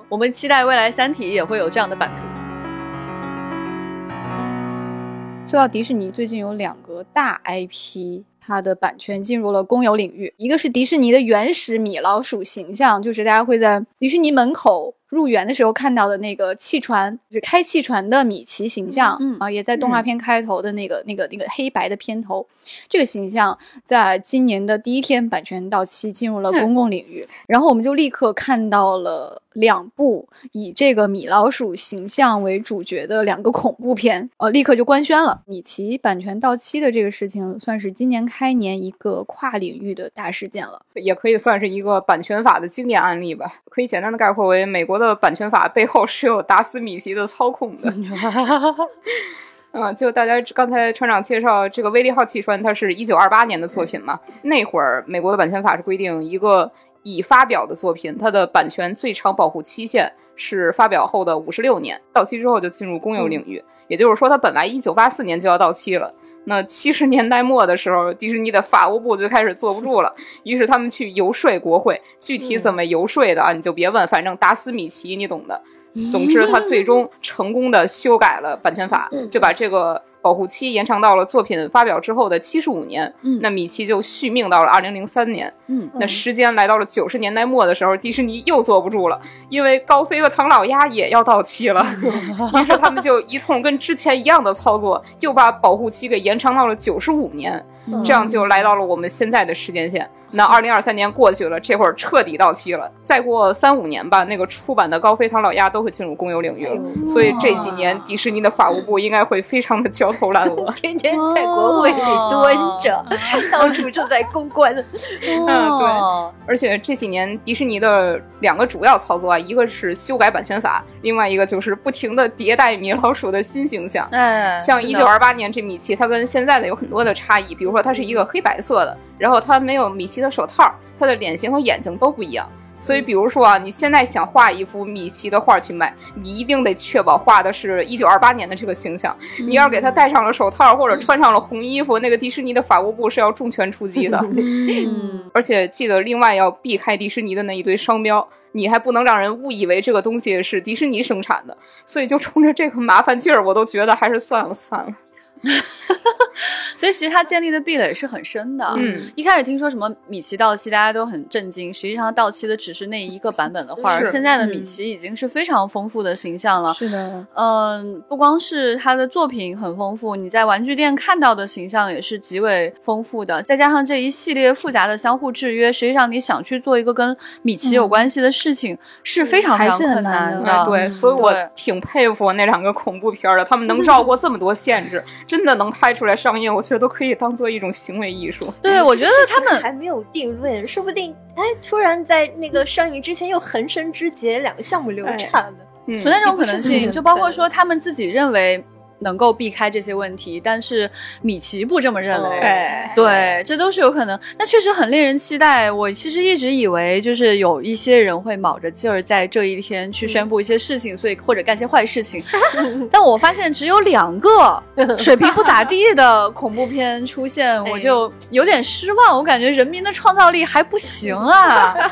我们期待未来三体也会有这样的版图。说到迪士尼，最近有两个大 IP。它的版权进入了公有领域，一个是迪士尼的原始米老鼠形象，就是大家会在迪士尼门口。入园的时候看到的那个汽船，就是开汽船的米奇形象，嗯啊，也在动画片开头的那个、那个、那个黑白的片头，这个形象在今年的第一天版权到期进入了公共领域，然后我们就立刻看到了两部以这个米老鼠形象为主角的两个恐怖片，呃，立刻就官宣了。米奇版权到期的这个事情，算是今年开年一个跨领域的大事件了，也可以算是一个版权法的经典案例吧。可以简单的概括为美国的。版权法背后是有达斯米奇的操控的，嗯，就大家刚才船长介绍这个威利号汽船，它是一九二八年的作品嘛？那会儿美国的版权法是规定，一个已发表的作品，它的版权最长保护期限是发表后的五十六年，到期之后就进入公有领域。也就是说，它本来一九八四年就要到期了。那七十年代末的时候，迪士尼的法务部就开始坐不住了，于是他们去游说国会。具体怎么游说的啊？你就别问，反正达斯米奇你懂的。总之，他最终成功的修改了版权法，就把这个。保护期延长到了作品发表之后的七十五年，嗯，那米奇就续命到了二零零三年，嗯，那时间来到了九十年代末的时候，迪士尼又坐不住了，因为高飞和唐老鸭也要到期了，于是他们就一通跟之前一样的操作，又把保护期给延长到了九十五年，这样就来到了我们现在的时间线。那二零二三年过去了，这会儿彻底到期了，再过三五年吧，那个出版的高飞唐老鸭都会进入公有领域了。所以这几年迪士尼的法务部应该会非常的焦头烂额，天天在国会里蹲着，到处正在公关。嗯，对。而且这几年迪士尼的两个主要操作啊，一个是修改版权法，另外一个就是不停的迭代米老鼠的新形象。嗯，像一九二八年这米奇，它跟现在的有很多的差异，比如说它是一个黑白色的，然后它没有米奇的手套，他的脸型和眼睛都不一样。所以，比如说啊，你现在想画一幅米奇的画去卖，你一定得确保画的是一九二八年的这个形象。你要给他戴上了手套或者穿上了红衣服，那个迪士尼的法务部是要重拳出击的。嗯，而且记得另外要避开迪士尼的那一堆商标，你还不能让人误以为这个东西是迪士尼生产的。所以，就冲着这个麻烦劲儿，我都觉得还是算了算了。所以其实他建立的壁垒是很深的。嗯，一开始听说什么米奇到期，大家都很震惊。实际上到期的只是那一个版本的画，而现在的米奇已经是非常丰富的形象了。是的，嗯，不光是他的作品很丰富，你在玩具店看到的形象也是极为丰富的。再加上这一系列复杂的相互制约，实际上你想去做一个跟米奇有关系的事情是非常非常困难的。对，所以我挺佩服那两个恐怖片的，他们能绕过这么多限制。真的能拍出来上映，我觉得都可以当做一种行为艺术。对，我觉得他们还没有定论，说不定哎，突然在那个上映之前又横生枝节，两个项目流产了，存在这种可能性。就包括说他们自己认为。能够避开这些问题，但是米奇不这么认为。对，这都是有可能。那确实很令人期待。我其实一直以为，就是有一些人会卯着劲儿在这一天去宣布一些事情，所以或者干些坏事情。但我发现只有两个水平不咋地的恐怖片出现，我就有点失望。我感觉人民的创造力还不行啊。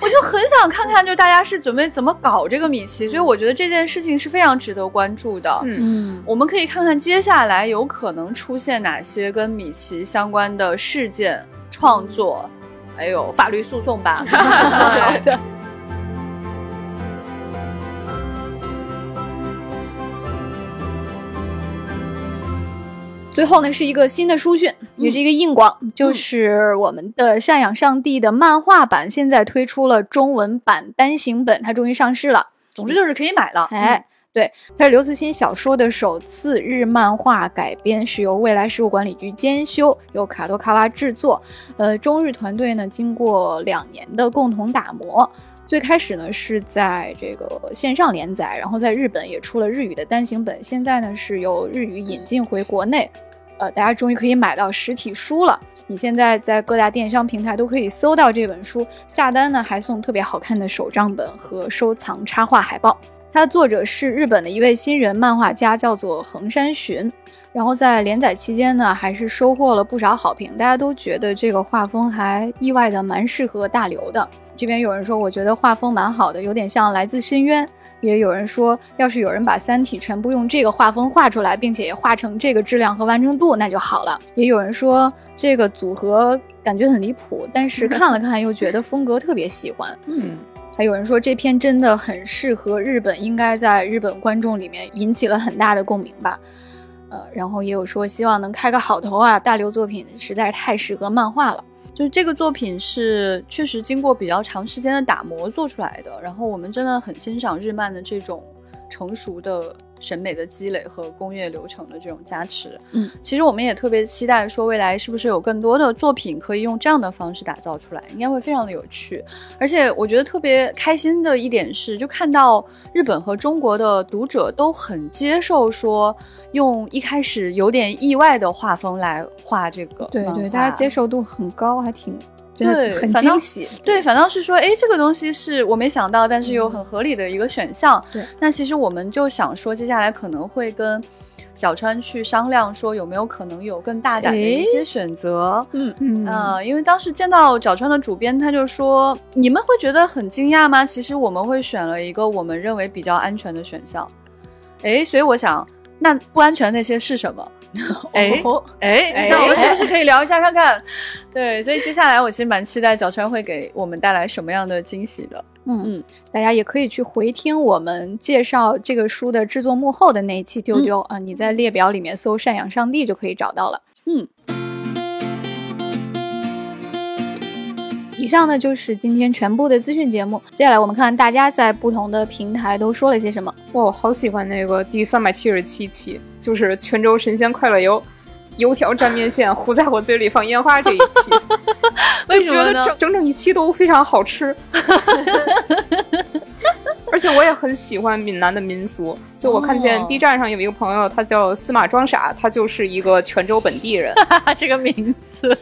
我就很想看看，就大家是准备怎么搞这个米奇，所以我觉得这件事情是非常值得关注的。嗯，我们可以看看接下来有可能出现哪些跟米奇相关的事件、创作，还有法律诉讼吧。最后呢，是一个新的书讯，也是一个硬广，就是我们的赡养上帝的漫画版现在推出了中文版单行本，它终于上市了。总之就是可以买了。哎，对，它是刘慈欣小说的首次日漫画改编，是由未来事务管理局监修，由卡多卡瓦制作。呃，中日团队呢，经过两年的共同打磨。最开始呢是在这个线上连载，然后在日本也出了日语的单行本，现在呢是由日语引进回国内，呃，大家终于可以买到实体书了。你现在在各大电商平台都可以搜到这本书，下单呢还送特别好看的手账本和收藏插画海报。它的作者是日本的一位新人漫画家，叫做横山寻。然后在连载期间呢，还是收获了不少好评，大家都觉得这个画风还意外的蛮适合大刘的。这边有人说，我觉得画风蛮好的，有点像来自深渊。也有人说，要是有人把《三体》全部用这个画风画出来，并且也画成这个质量和完成度，那就好了。也有人说，这个组合感觉很离谱，但是 看了看又觉得风格特别喜欢。嗯，还有人说这篇真的很适合日本，应该在日本观众里面引起了很大的共鸣吧。呃，然后也有说希望能开个好头啊！大刘作品实在是太适合漫画了，就是这个作品是确实经过比较长时间的打磨做出来的，然后我们真的很欣赏日漫的这种成熟的。审美的积累和工业流程的这种加持，嗯，其实我们也特别期待说未来是不是有更多的作品可以用这样的方式打造出来，应该会非常的有趣。而且我觉得特别开心的一点是，就看到日本和中国的读者都很接受说用一开始有点意外的画风来画这个，对对，大家接受度很高，还挺。对，很惊喜。对，反倒是说，哎，这个东西是我没想到，但是又很合理的一个选项。对，那其实我们就想说，接下来可能会跟角川去商量，说有没有可能有更大胆的一些选择。嗯嗯因为当时见到角川的主编，他就说，你们会觉得很惊讶吗？其实我们会选了一个我们认为比较安全的选项。哎，所以我想，那不安全那些是什么？哎哎，那我们是不是可以聊一下看看？对，所以接下来我其实蛮期待角川会给我们带来什么样的惊喜的。嗯嗯，大家也可以去回听我们介绍这个书的制作幕后的那一期丢丢啊，你在列表里面搜“赡养上帝”就可以找到了。嗯。以上呢就是今天全部的资讯节目。接下来我们看大家在不同的平台都说了些什么。哇，我好喜欢那个第三百七十七期，就是泉州神仙快乐游，油条蘸面线糊在我嘴里放烟花这一期，为什么呢？整整整一期都非常好吃。而且我也很喜欢闽南的民俗，就我看见 B 站上有一个朋友，他叫司马装傻，他就是一个泉州本地人。这个名字。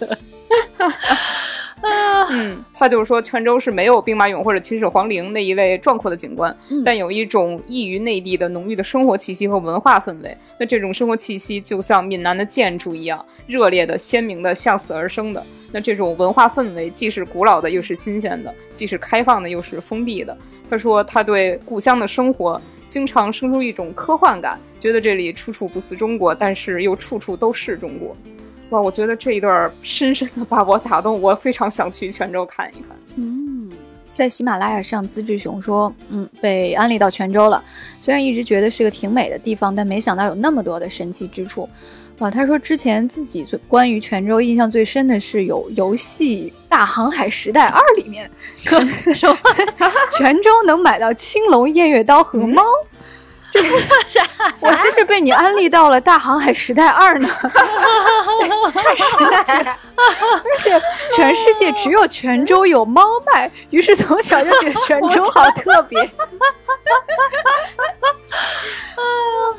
嗯，他就是说，泉州是没有兵马俑或者秦始皇陵那一类壮阔的景观，但有一种异于内地的浓郁的生活气息和文化氛围。那这种生活气息就像闽南的建筑一样，热烈的、鲜明的、向死而生的。那这种文化氛围既是古老的，又是新鲜的；既是开放的，又是封闭的。他说，他对故乡的生活经常生出一种科幻感，觉得这里处处不似中国，但是又处处都是中国。哇，我觉得这一段深深的把我打动，我非常想去泉州看一看。嗯，在喜马拉雅上，资质熊说，嗯，被安利到泉州了。虽然一直觉得是个挺美的地方，但没想到有那么多的神奇之处。啊，他说之前自己最关于泉州印象最深的是有游戏《大航海时代二》里面，说 泉州能买到青龙偃月刀和猫。这我真是被你安利到了《大航海时代二》呢，太神奇了！而且全世界只有泉州有猫卖，于是从小就觉得泉州好特别。啊，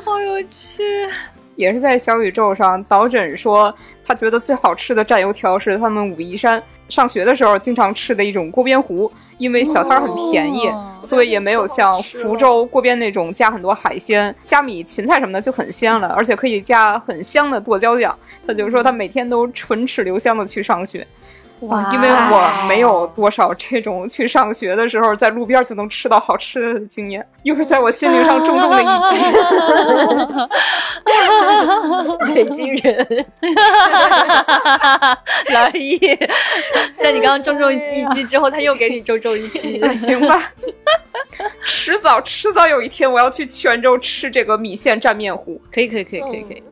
好有趣！也是在小宇宙上，导诊说他觉得最好吃的蘸油条是他们武夷山上学的时候经常吃的一种锅边糊。因为小摊儿很便宜，所以也没有像福州锅边那种加很多海鲜、虾米、芹菜什么的就很鲜了，而且可以加很香的剁椒酱。他就说他每天都唇齿留香的去上学。哇！因为我没有多少这种去上学的时候在路边就能吃到好吃的经验，又是在我心灵上重重的一击。北京人，老易，在你刚刚重重一击之后，他又给你重重一击，行吧？迟早，迟早有一天，我要去泉州吃这个米线蘸面糊。可以，可以，可以，可以，可以。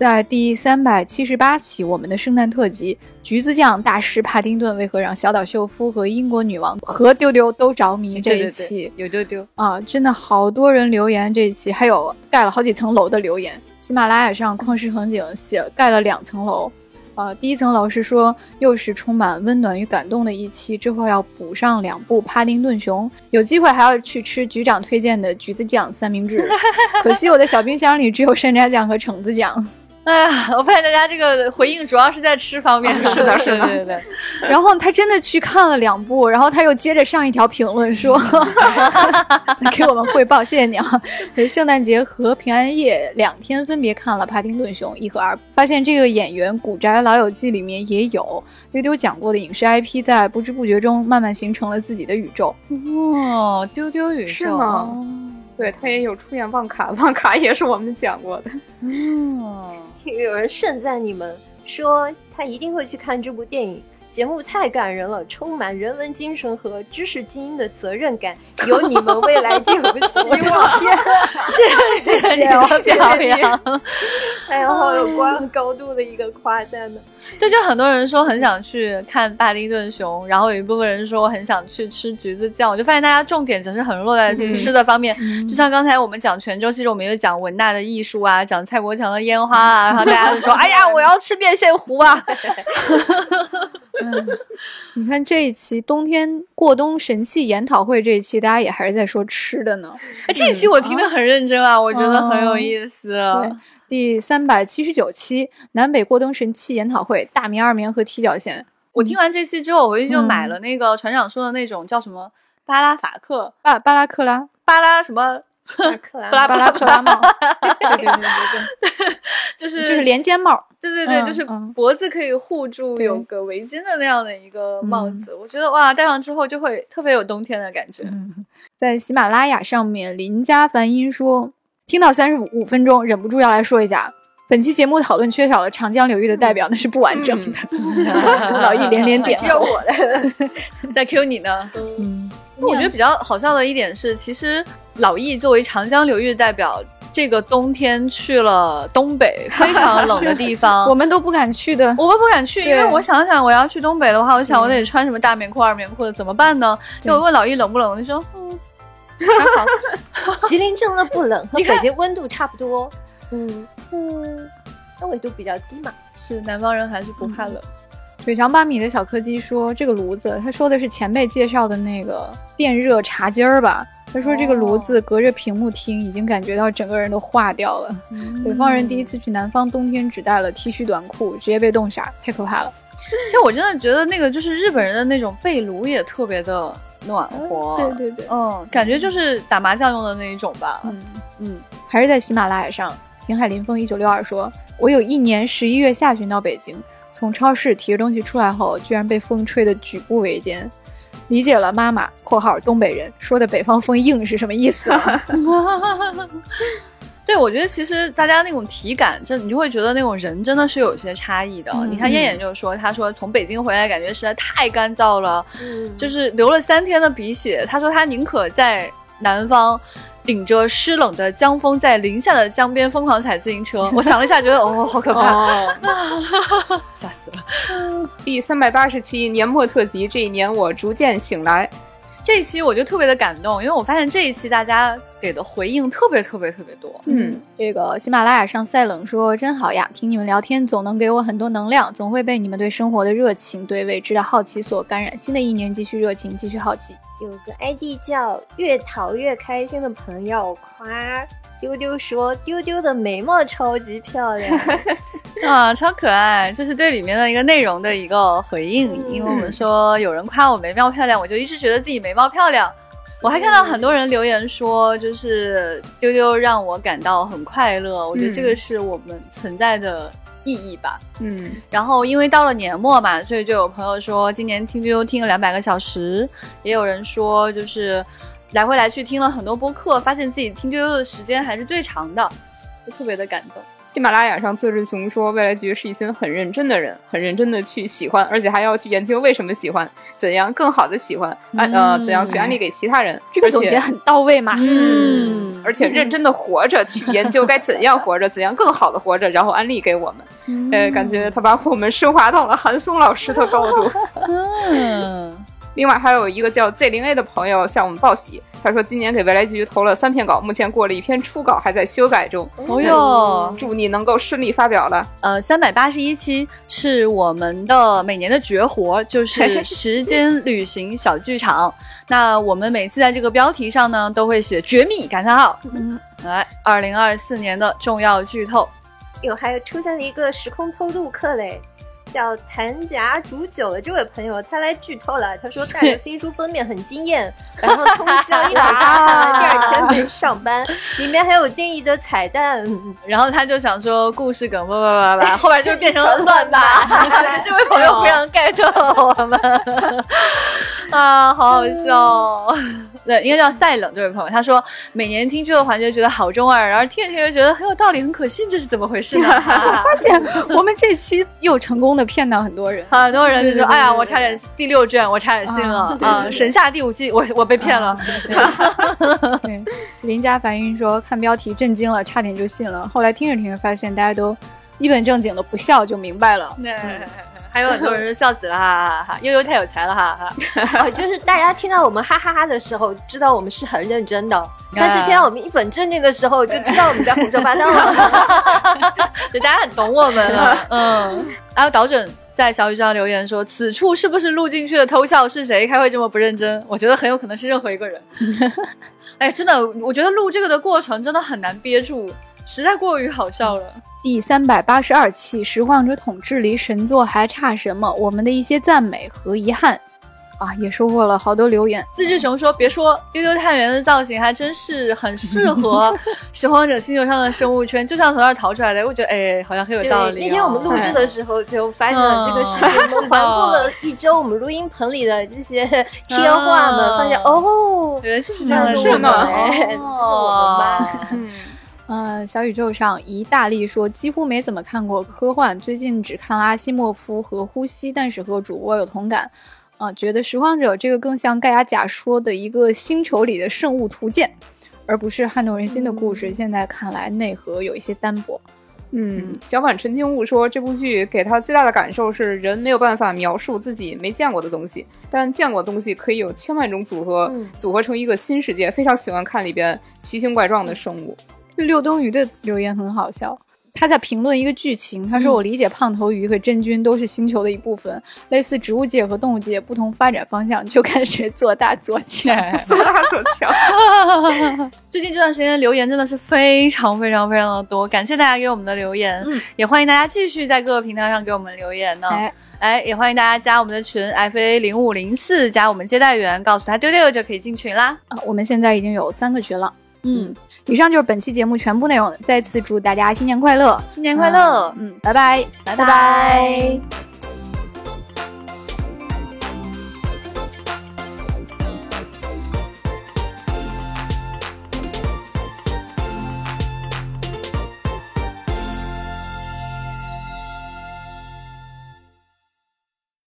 在第三百七十八期我们的圣诞特辑，橘子酱大师帕丁顿为何让小岛秀夫和英国女王和丢丢都着迷？这一期有丢丢啊，真的好多人留言这一期，还有盖了好几层楼的留言。喜马拉雅上旷世恒景写盖了两层楼，啊，第一层楼是说又是充满温暖与感动的一期，之后要补上两部帕丁顿熊，有机会还要去吃局长推荐的橘子酱三明治，可惜我的小冰箱里只有山楂酱和橙子酱。哎呀，我发现大家这个回应主要是在吃方面，是的，是的，对对对。然后他真的去看了两部，然后他又接着上一条评论说，给我们汇报，谢谢你啊。圣诞节和平安夜两天分别看了《帕丁顿熊》一和二，发现这个演员《古宅老友记》里面也有丢丢讲过的影视 IP，在不知不觉中慢慢形成了自己的宇宙。哦，丢丢宇宙是吗？对他也有出演旺卡，旺卡也是我们讲过的。嗯，有人盛赞你们，说他一定会去看这部电影。节目太感人了，充满人文精神和知识精英的责任感，有你们未来就有希望。谢谢谢谢谢谢你，哎呀，好有关高度的一个夸赞呢。对，就很多人说很想去看巴丁顿熊，然后有一部分人说很想去吃橘子酱，我就发现大家重点只是很落在吃的方面。就像刚才我们讲泉州，其实我们也讲文大的艺术啊，讲蔡国强的烟花啊，然后大家就说：“ 哎呀，我要吃面线糊啊！”嗯，你看这一期冬天过冬神器研讨会这一期，大家也还是在说吃的呢。哎这一期我听得很认真啊，我觉得很有意思。第三百七十九期南北过冬神器研讨会，大棉、二棉和踢脚线。我听完这期之后，我回去就买了那个船长说的那种叫什么巴拉法克巴巴拉克拉巴拉什么。巴拉巴拉克拉帽，对对对对对，就是就是连肩帽，对对对，就是脖子可以护住，有个围巾的那样的一个帽子。我觉得哇，戴上之后就会特别有冬天的感觉。在喜马拉雅上面，林家梵音说，听到三十五分钟，忍不住要来说一下，本期节目讨论缺少了长江流域的代表，那是不完整的。老易连连点，只有我来在 Q 你呢。嗯，我觉得比较好笑的一点是，其实。老易作为长江流域的代表，这个冬天去了东北 非常冷的地方，我们都不敢去的。我们不敢去，因为我想想，我要去东北的话，我想我得穿什么大棉裤、二棉裤的，怎么办呢？就我问老易冷不冷，你说嗯，还好，吉林真的不冷，和 北京温度差不多。嗯嗯，那纬度比较低嘛。是南方人还是不怕冷。腿长八米的小柯基说：“这个炉子，他说的是前辈介绍的那个电热茶几儿吧？他说这个炉子隔着屏幕听，已经感觉到整个人都化掉了。北方人第一次去南方，冬天只带了 T 恤短裤，直接被冻傻，太可怕了。其实我真的觉得那个就是日本人的那种被炉也特别的暖和，对对对，嗯，感觉就是打麻将用的那一种吧。嗯，嗯，还是在喜马拉雅上，平海林风一九六二说，我有一年十一月下旬到北京，从超市提着东西出来后，居然被风吹得举步维艰。理解了妈妈（括号东北人）说的北方风硬是什么意思了。对，我觉得其实大家那种体感，这你就会觉得那种人真的是有些差异的。嗯你看燕燕就说，她说从北京回来感觉实在太干燥了，嗯，就是流了三天的鼻血。她说她宁可在南方。顶着湿冷的江风，在零下的江边疯狂踩自行车。我想了一下，觉得哦，好可怕，哦，吓死了。第三百八十期年末特辑，这一年我逐渐醒来。这一期我就特别的感动，因为我发现这一期大家给的回应特别特别特别多。嗯，这个喜马拉雅上赛冷说真好呀，听你们聊天总能给我很多能量，总会被你们对生活的热情、对未知的好奇所感染。新的一年继续热情，继续好奇。有个 ID 叫“越淘越开心”的朋友夸丢丢说，丢丢的眉毛超级漂亮。啊，超可爱！这是对里面的一个内容的一个回应，嗯因为我们说有人夸我眉毛漂亮，我就一直觉得自己眉毛漂亮。我还看到很多人留言说，就是丢丢让我感到很快乐，我觉得这个是我们存在的意义吧。嗯，然后因为到了年末嘛，所以就有朋友说今年听丢丢听了两百个小时，也有人说就是来回来去听了很多播客，发现自己听丢丢的时间还是最长的，就特别的感动。喜马拉雅上自志雄说，未来局是一群很认真的人，很认真的去喜欢，而且还要去研究为什么喜欢，怎样更好的喜欢，安、呃，怎样去安利给其他人。这个总结很到位嘛。嗯而且认真的活着，去研究该怎样活着，怎样更好的活着，然后安利给我们。呃，感觉他把我们升华到了韩松老师的高度。嗯，另外还有一个叫 Z 零 A 的朋友向我们报喜，他说今年给未来局投了三篇稿，目前过了一篇初稿，还在修改中。哦哟，祝你能够顺利发表了。呃，三百八十一期是我们的每年的绝活，就是 时间旅行小剧场。那我们每次在这个标题上呢，都会写“绝密”感叹号。嗯，来，二零二四年的重要剧透。有还有出现了一个时空偷渡客嘞，叫谭夹煮酒的这位朋友，他来剧透了。他说带着新书封面很惊艳，然后通宵一口气 看完，第二天没上班。里面还有定义的彩蛋，然后他就想说故事梗，叭叭叭叭，后边就变成了 乱吧。这位朋友非常 get 了我们，啊，好好笑哦。对，应该叫赛冷这位朋友，他说每年听剧的环节觉得好中二，然后听着听着觉得很有道理，很可信，这是怎么回事呢？发现我们这期又成功的骗到很多人。很多人就说：“对对对哎呀，我差点第六卷，我差点信了啊神下第五季，我我被骗了。对，林家凡云说看标题震惊了，差点就信了。后来听着听着发现大家都一本正经的不笑，就明白了。对，还有很多人说笑死了，哈哈哈哈！悠悠太有才了，哈哈。哦，就是大家听到我们哈哈哈的时候，知道我们是很认真的；但是听到我们一本正经的时候，就知道我们在胡说八道了。就，大家很懂我们了。嗯，然后导准在小宇宙上留言说：“此处是不是录进去的偷笑是谁？开会这么不认真？”我觉得很有可能是任何一个人。哎，真的，我觉得录这个的过程真的很难憋住，实在过于好笑了。第三百八十二期《拾荒者统治》离神作还差什么？我们的一些赞美和遗憾啊，也收获了好多留言。自制熊说：“别说，丢丢探员的造型还真是很适合 拾荒者星球上的生物圈，就像从那儿逃出来的。我觉得，哎，好像很有，道理、哦。那天我们录制的时候就发现了这个事情，嗯我们环顾了一周我们录音棚里的这些贴画们，啊发现哦，原来是这样的是事呢，呢这是我们吧 嗯，嗯，小宇宙上一大力说几乎没怎么看过科幻，最近只看了阿西莫夫和呼吸，但是和主播有同感。啊，觉得拾荒者这个更像盖亚甲说的一个星球里的圣物图鉴，而不是撼动人心的故事，现在看来内核有一些单薄。嗯，小婉陈清悟说，这部剧给他最大的感受是，人没有办法描述自己没见过的东西，但见过的东西可以有千万种组合，组合成一个新世界。非常喜欢看里边奇形怪状的生物。六冬鱼的留言很好笑。他在评论一个剧情，他说：“我理解胖头鱼和真菌都是星球的一部分，类似植物界和动物界不同发展方向，就看谁做大做强，做大做强。”最近这段时间留言真的是非常非常非常的多，感谢大家给我们的留言，也欢迎大家继续在各个平台上给我们留言呢。哎，也欢迎大家加我们的群 F A 零五零四，加我们接待员，告诉他丢丢就可以进群啦。啊，我们现在已经有三个群了。嗯。以上就是本期节目全部内容，再次祝大家新年快乐，新年快乐，嗯，拜拜，拜拜。